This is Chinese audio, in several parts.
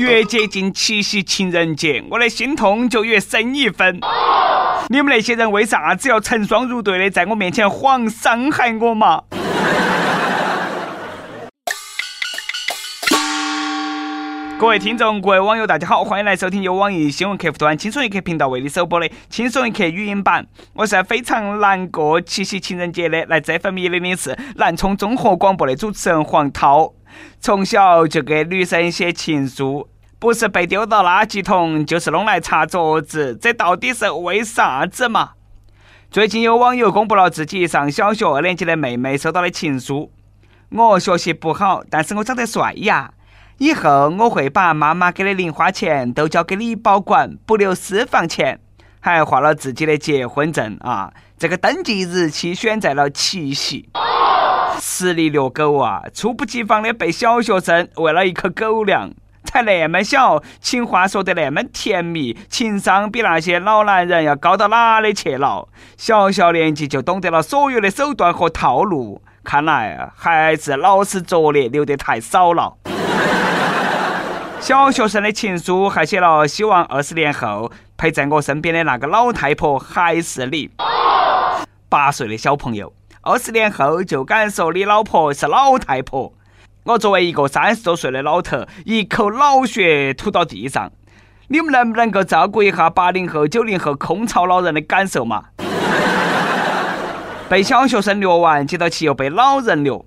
越接近七夕情人节，我的心痛就越深一分。你们那些人为啥子要成双入对的在我面前晃伤害我嘛？各位听众，各位网友，大家好，欢迎来收听由网易新闻客户端轻松一刻频道为你首播的轻松一刻语音版。我是非常难过七夕情人节的，来这份迷零零四南充综合广播的主持人黄涛。从小就给女生写情书，不是被丢到垃圾桶，就是弄来擦桌子，这到底是为啥子嘛？最近有网友公布了自己上小学二年级的妹妹收到的情书。我学习不好，但是我长得帅呀。以后我会把妈妈给的零花钱都交给你保管，不留私房钱。还画了自己的结婚证啊，这个登记日期选在了七夕。实力虐狗啊，猝不及防的被小学生喂了一口狗粮，才那么小，情话说得那么甜蜜，情商比那些老男人要高到哪里去了？小小年纪就懂得了所有的手段和套路，看来还是老师作业留得太少了。小学生的情书还写了，希望二十年后陪在我身边的那个老太婆还是你。八岁的小朋友，二十年后就敢说你老婆是老太婆。我作为一个三十多岁的老头，一口老血吐到地上。你们能不能够照顾一下八零后、九零后空巢老人的感受嘛？被小学生虐完，接到起又被老人虐。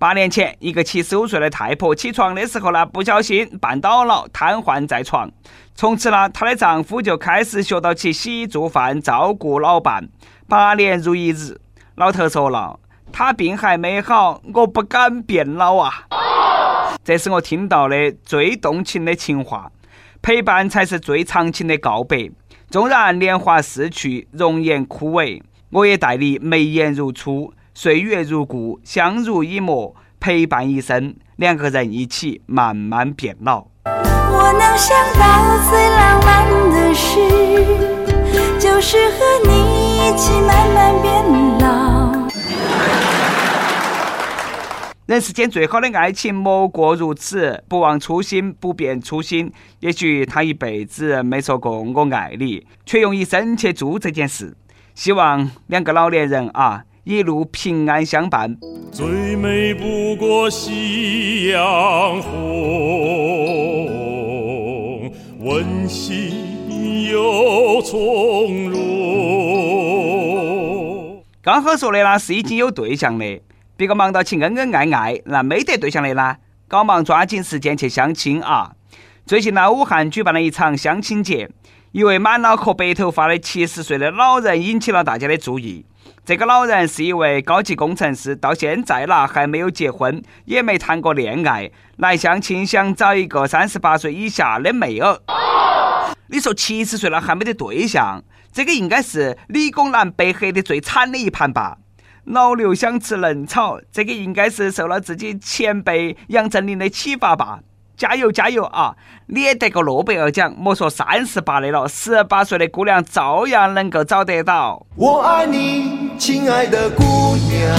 八年前，一个七十五岁的太婆起床的时候呢，不小心绊倒了，瘫痪在床。从此呢，她的丈夫就开始学到起洗衣做饭、照顾老伴，八年如一日。老头说了：“他病还没好，我不敢变老啊。”这是我听到的最动情的情话。陪伴才是最长情的告白。纵然年华逝去，容颜枯萎，我也待你眉眼如初。岁月如故，相濡以沫，陪伴一生，两个人一起慢慢变老。我能想到最浪漫的事，就是和你一起慢慢变老。人世间最好的爱情莫过如此，不忘初心，不变初心。也许他一辈子没说过我爱你，却用一生去做这件事。希望两个老年人啊。一路平安相伴。最美不过夕阳红，温馨又从容。刚好说的呢是已经有对象的，别个忙到起恩恩爱爱，那没得对象的呢，赶忙抓紧时间去相亲啊！最近呢，武汉举办了一场相亲节，一位满脑壳白头发的七十岁的老人引起了大家的注意。这个老人是一位高级工程师，到现在啦还没有结婚，也没谈过恋爱，来相亲想找一个三十八岁以下的妹儿。你说七十岁了还没得对象，这个应该是理工男被黑的最惨的一盘吧？老刘想吃嫩草，这个应该是受了自己前辈杨振宁的启发吧？加油加油啊！你也得个诺贝尔奖，莫说三十八的了，十八岁的姑娘照样能够找得到。我爱你，亲爱的姑娘，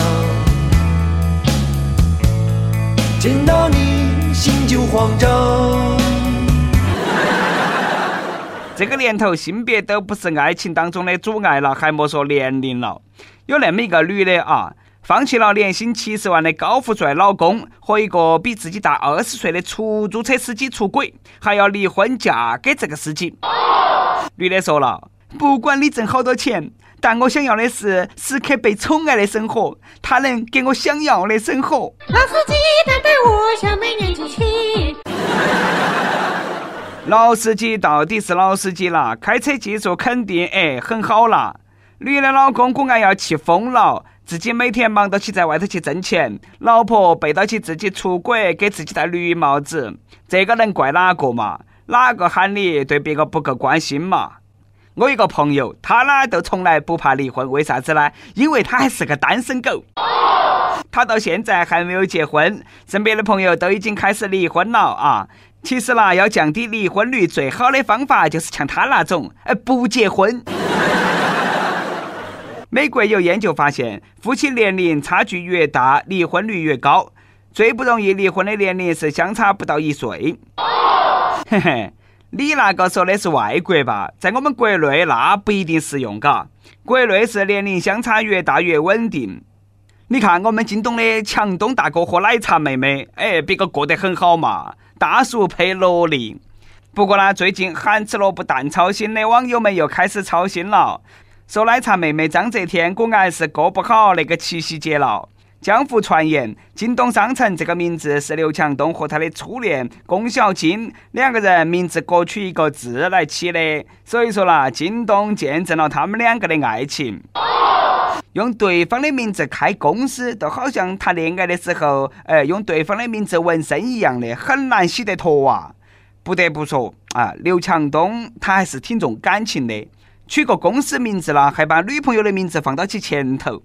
见到你心就慌张。这个年头，性别都不是爱情当中的阻碍了，还莫说年龄了。有那么一个女的啊。放弃了年薪七十万的高富帅老公，和一个比自己大二十岁的出租车司机出轨，还要离婚嫁给这个司机。女的说了：“不管你挣好多钱，但我想要的是时刻被宠爱的生活。他能给我想要的生活。”老司机带带我小美女继续。老司机到底是老司机了，开车技术肯定哎很好了。女的老公果然要气疯了。自己每天忙到起在外头去挣钱，老婆背到起自己出轨，给自己戴绿帽子，这个能怪哪个嘛？哪个喊你对别个不够关心嘛？我一个朋友，他呢都从来不怕离婚，为啥子呢？因为他还是个单身狗，他到现在还没有结婚，身边的朋友都已经开始离婚了啊！其实啦，要降低离婚率，最好的方法就是像他那种，哎，不结婚。美国有研究发现，夫妻年龄差距越大，离婚率越高。最不容易离婚的年龄是相差不到一岁。嘿嘿，你那个说的是外国吧？在我们国内那不一定适用，嘎。国内是年龄相差越大越稳定。你看我们京东的强东大哥和奶茶妹妹，哎，别个过得很好嘛。大叔配萝莉。不过呢，最近含吃萝卜淡操心的网友们又开始操心了，说奶茶妹妹张泽天果然是过不好那个七夕节了。江湖传言，京东商城这个名字是刘强东和他的初恋龚小金两个人名字各取一个字来起的，所以说啦，京东见证了他们两个的爱情。用对方的名字开公司，都好像谈恋爱的时候，哎，用对方的名字纹身一样的，很难洗得脱啊！不得不说啊，刘强东他还是挺重感情的，取个公司名字了，还把女朋友的名字放到起前头。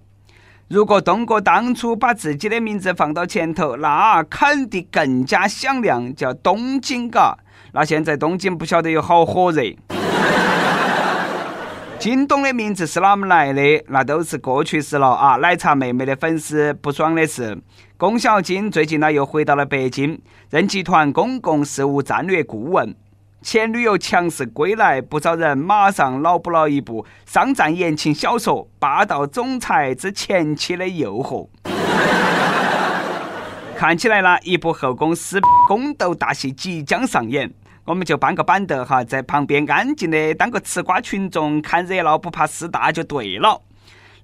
如果东哥当初把自己的名字放到前头，那肯定更加响亮，叫东京嘎。那现在东京不晓得有好火热。京东的名字是哪么来的？那都是过去式了啊！奶茶妹妹的粉丝不爽的是，龚小金最近呢又回到了北京，任集团公共事务战略顾问。前女友强势归来，不少人马上脑补了一部商战言情小说《霸道总裁之前妻的诱惑》。看起来呢，一部后宫撕宫斗大戏即将上演，我们就搬个板凳哈，在旁边安静的当个吃瓜群众，看热闹不怕事大就对了。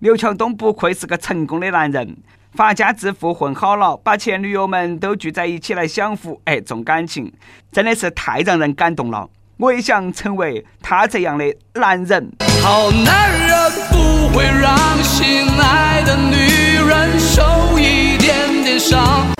刘强东不愧是个成功的男人。发家致富混好了，把前女友们都聚在一起来享福，哎，重感情，真的是太让人感动了。我也想成为他这样的男人。好男人不会让心爱的女人受一点点伤。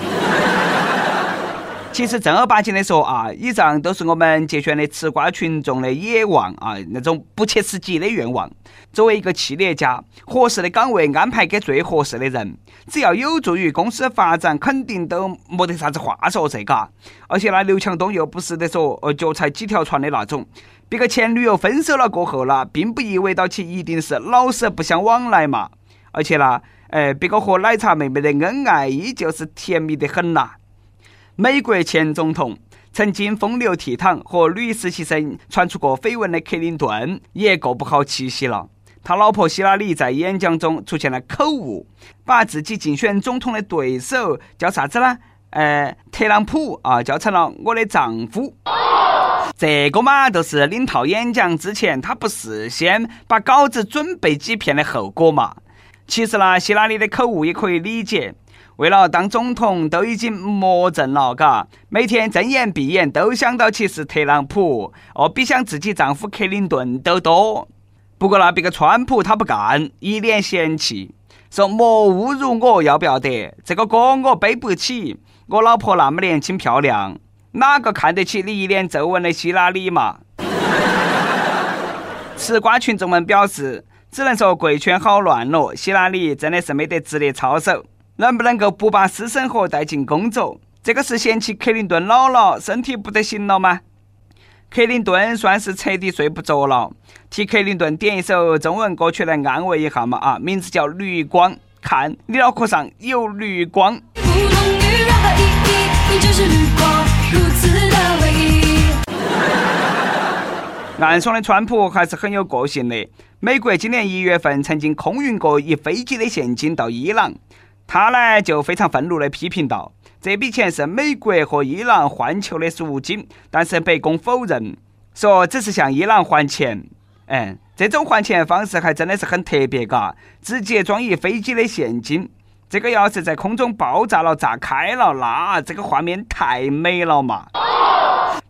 其实正儿八经的说啊，以上都是我们节选的吃瓜群众的野望啊，那种不切实际的愿望。作为一个企业家，合适的岗位安排给最合适的人，只要有助于公司发展，肯定都没得啥子话说这个。而且呢，刘强东又不是得说呃脚踩几条船的那种，别个前女友分手了过后呢，并不意味到其一定是老死不相往来嘛。而且呢，哎，别个和奶茶妹妹的恩爱依旧是甜蜜得很呐。美国前总统曾经风流倜傥和女实习生传出过绯闻的克林顿也过不好七夕了。他老婆希拉里在演讲中出现了口误，把自己竞选总统的对手叫啥子呢？呃，特朗普啊，叫成了我的丈夫。这个嘛，都是领套演讲之前他不事先把稿子准备几遍的后果嘛。其实呢，希拉里的口误也可以理解。为了当总统，都已经魔怔了，嘎，每天睁眼闭眼都想到起是特朗普，哦，比想自己丈夫克林顿都多。不过那别个川普他不干，一脸嫌弃，说莫侮辱我，要不要得？这个锅我背不起，我老婆那么年轻漂亮，哪个看得起你一脸皱纹的希拉里嘛？吃瓜群众们表示，只能说贵圈好乱咯，希拉里真的是没得职业操守。能不能够不把私生活带进工作？这个是嫌弃克林顿老了，身体不得行了吗？克林顿算是彻底睡不着了，替克林顿点一首中文歌曲来安慰一下嘛啊，名字叫《绿光》，看你脑壳上有绿光。暗爽的川普还是很有个性的。美国今年一月份曾经空运过一飞机的现金到伊朗。他呢就非常愤怒地批评道：“这笔钱是美国和伊朗换球的赎金，但是白宫否认，说只是向伊朗还钱。嗯，这种还钱方式还真的是很特别，嘎，直接装一飞机的现金，这个要是在空中爆炸了、炸开了，那这个画面太美了嘛。”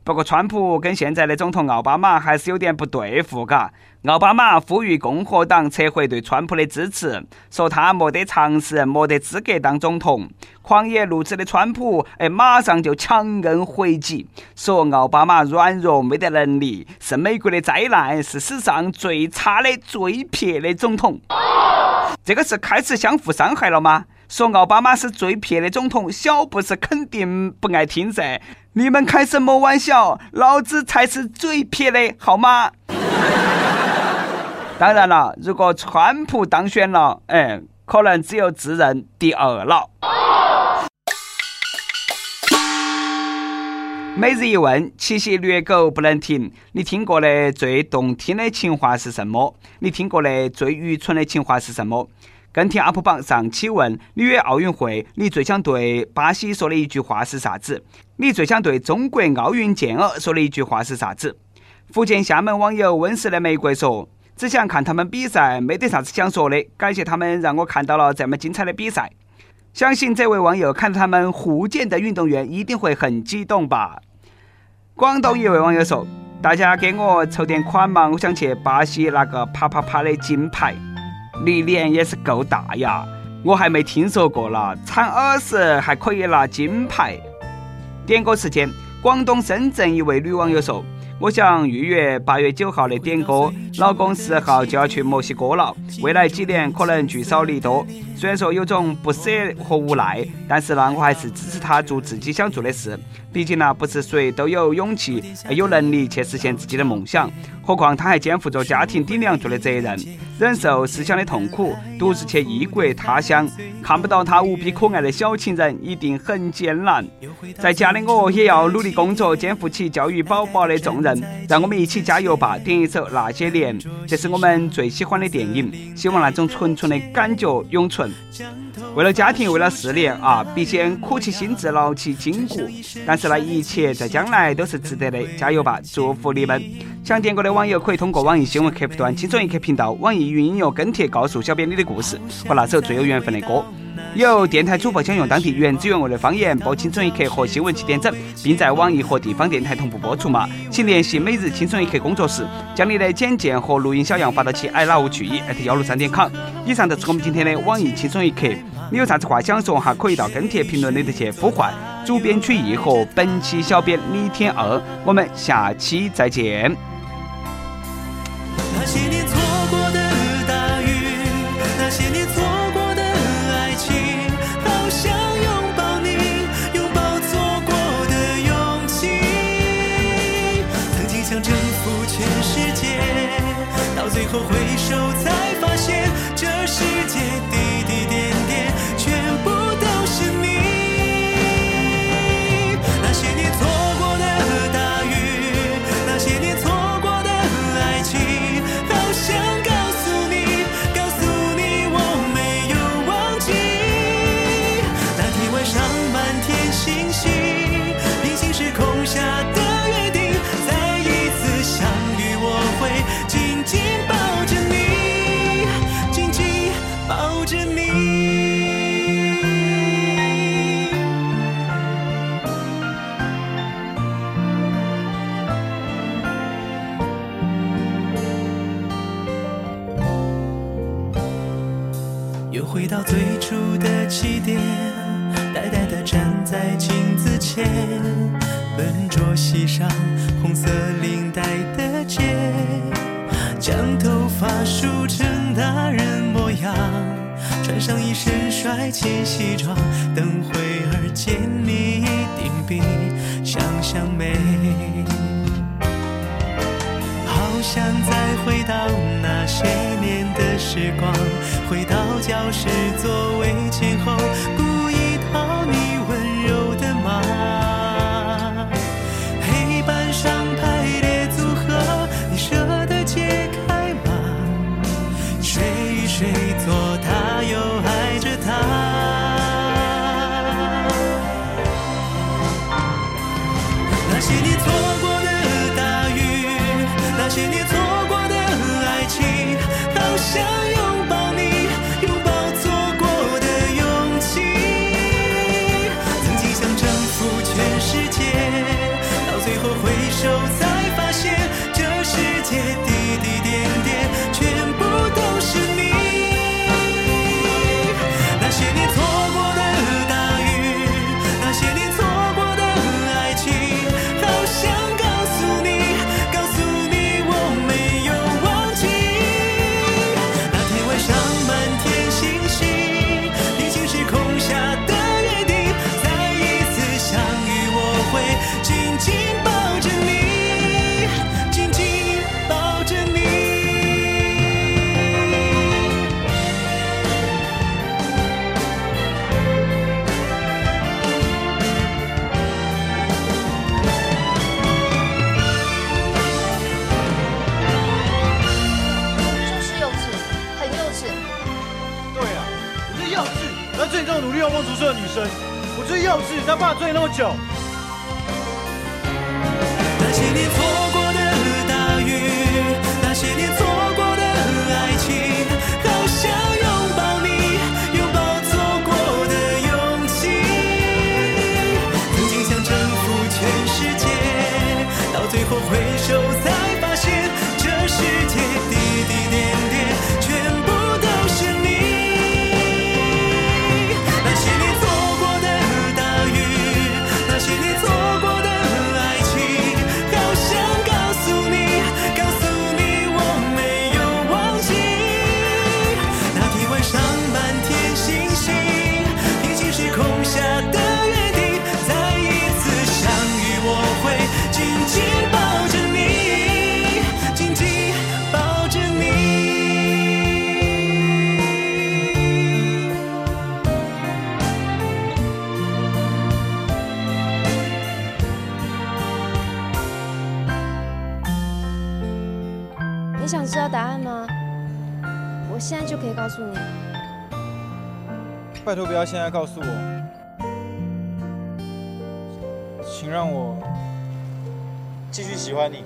不过，川普跟现在的总统奥巴马还是有点不对付，嘎。奥巴马呼吁共和党撤回对川普的支持，说他没得常识，没得资格当总统。狂野怒斥的川普，哎，马上就强硬回击，说奥巴马软弱，没得能力，是美国的灾难，是史上最差的、最撇的总统。这个是开始相互伤害了吗？说奥巴马是最撇的总统，小布什肯定不爱听噻。你们开什么玩笑？老子才是最撇的，好吗？当然了，如果川普当选了，哎，可能只有自认第二了。每日一问：七夕虐狗不能停。你听过的最动听的情话是什么？你听过的最愚蠢的情话是什么？跟帖 UP 榜上期问：里约奥运会，你最想对巴西说的一句话是啥子？你最想对中国奥运健儿说的一句话是啥子？福建厦门网友温室的玫瑰说：只想看他们比赛，没得啥子想说的。感谢他们让我看到了这么精彩的比赛。相信这位网友看到他们互建的运动员一定会很激动吧。广东一位网友说：“大家给我筹点款嘛，我想去巴西拿个啪啪啪的金牌。”你脸也是够大呀，我还没听说过了，铲耳屎还可以拿金牌。点歌时间，广东深圳一位女网友说。我想预约八月九号的点歌，老公十号就要去墨西哥了，未来几年可能聚少离多。虽然说有种不舍和无奈，但是呢，我还是支持他做自己想做的事。毕竟呢，不是谁都有勇气、有能力去实现自己的梦想，何况他还肩负着家庭顶梁柱的责任，忍受思乡的痛苦，独自去异国他乡，看不到他无比可爱的小情人，一定很艰难。在家的我也要努力工作，肩负起教育宝宝的重任。让我们一起加油吧！点一首《那些年》，这是我们最喜欢的电影，希望那种纯纯的感觉永存。为了家庭，为了事业啊，必先苦其心志，劳其筋骨。但是呢，一切在将来都是值得的，加油吧！祝福你们！想点歌的网友可以通过网易新闻客户端“轻松一刻”频道、网易云音乐跟帖告诉小编你的故事和那首最有缘分的歌。有电台主播想用当地原汁原味的方言播《青春一刻》和新闻七点整，并在网易和地方电台同步播出吗？请联系每日青春一刻工作室，将你的简介和录音小样发到其 i love 曲艺幺六三点 com。以上就是我们今天的网易青春一刻。你有啥子话想说哈？可以到跟帖评论里头去呼唤主编曲艺和本期小编李天二。我们下期再见。回到最初的起点，呆呆地站在镜子前，笨拙系上红色领带的结，将头发梳成大人模样，穿上一身帅气西装，等会儿见你一定比想象美。好想再回到那些时光。回到教室座位前后，故意讨你温柔的骂。黑板上排列组合，你舍得解开吗？谁与谁做他又爱着他。那些年错过的大雨，那些年错上公主这女生我最幼稚你骂爸爸追你那么久。那些年错过的大雨那些年告诉你。拜托不要现在告诉我。请让我继续喜欢你。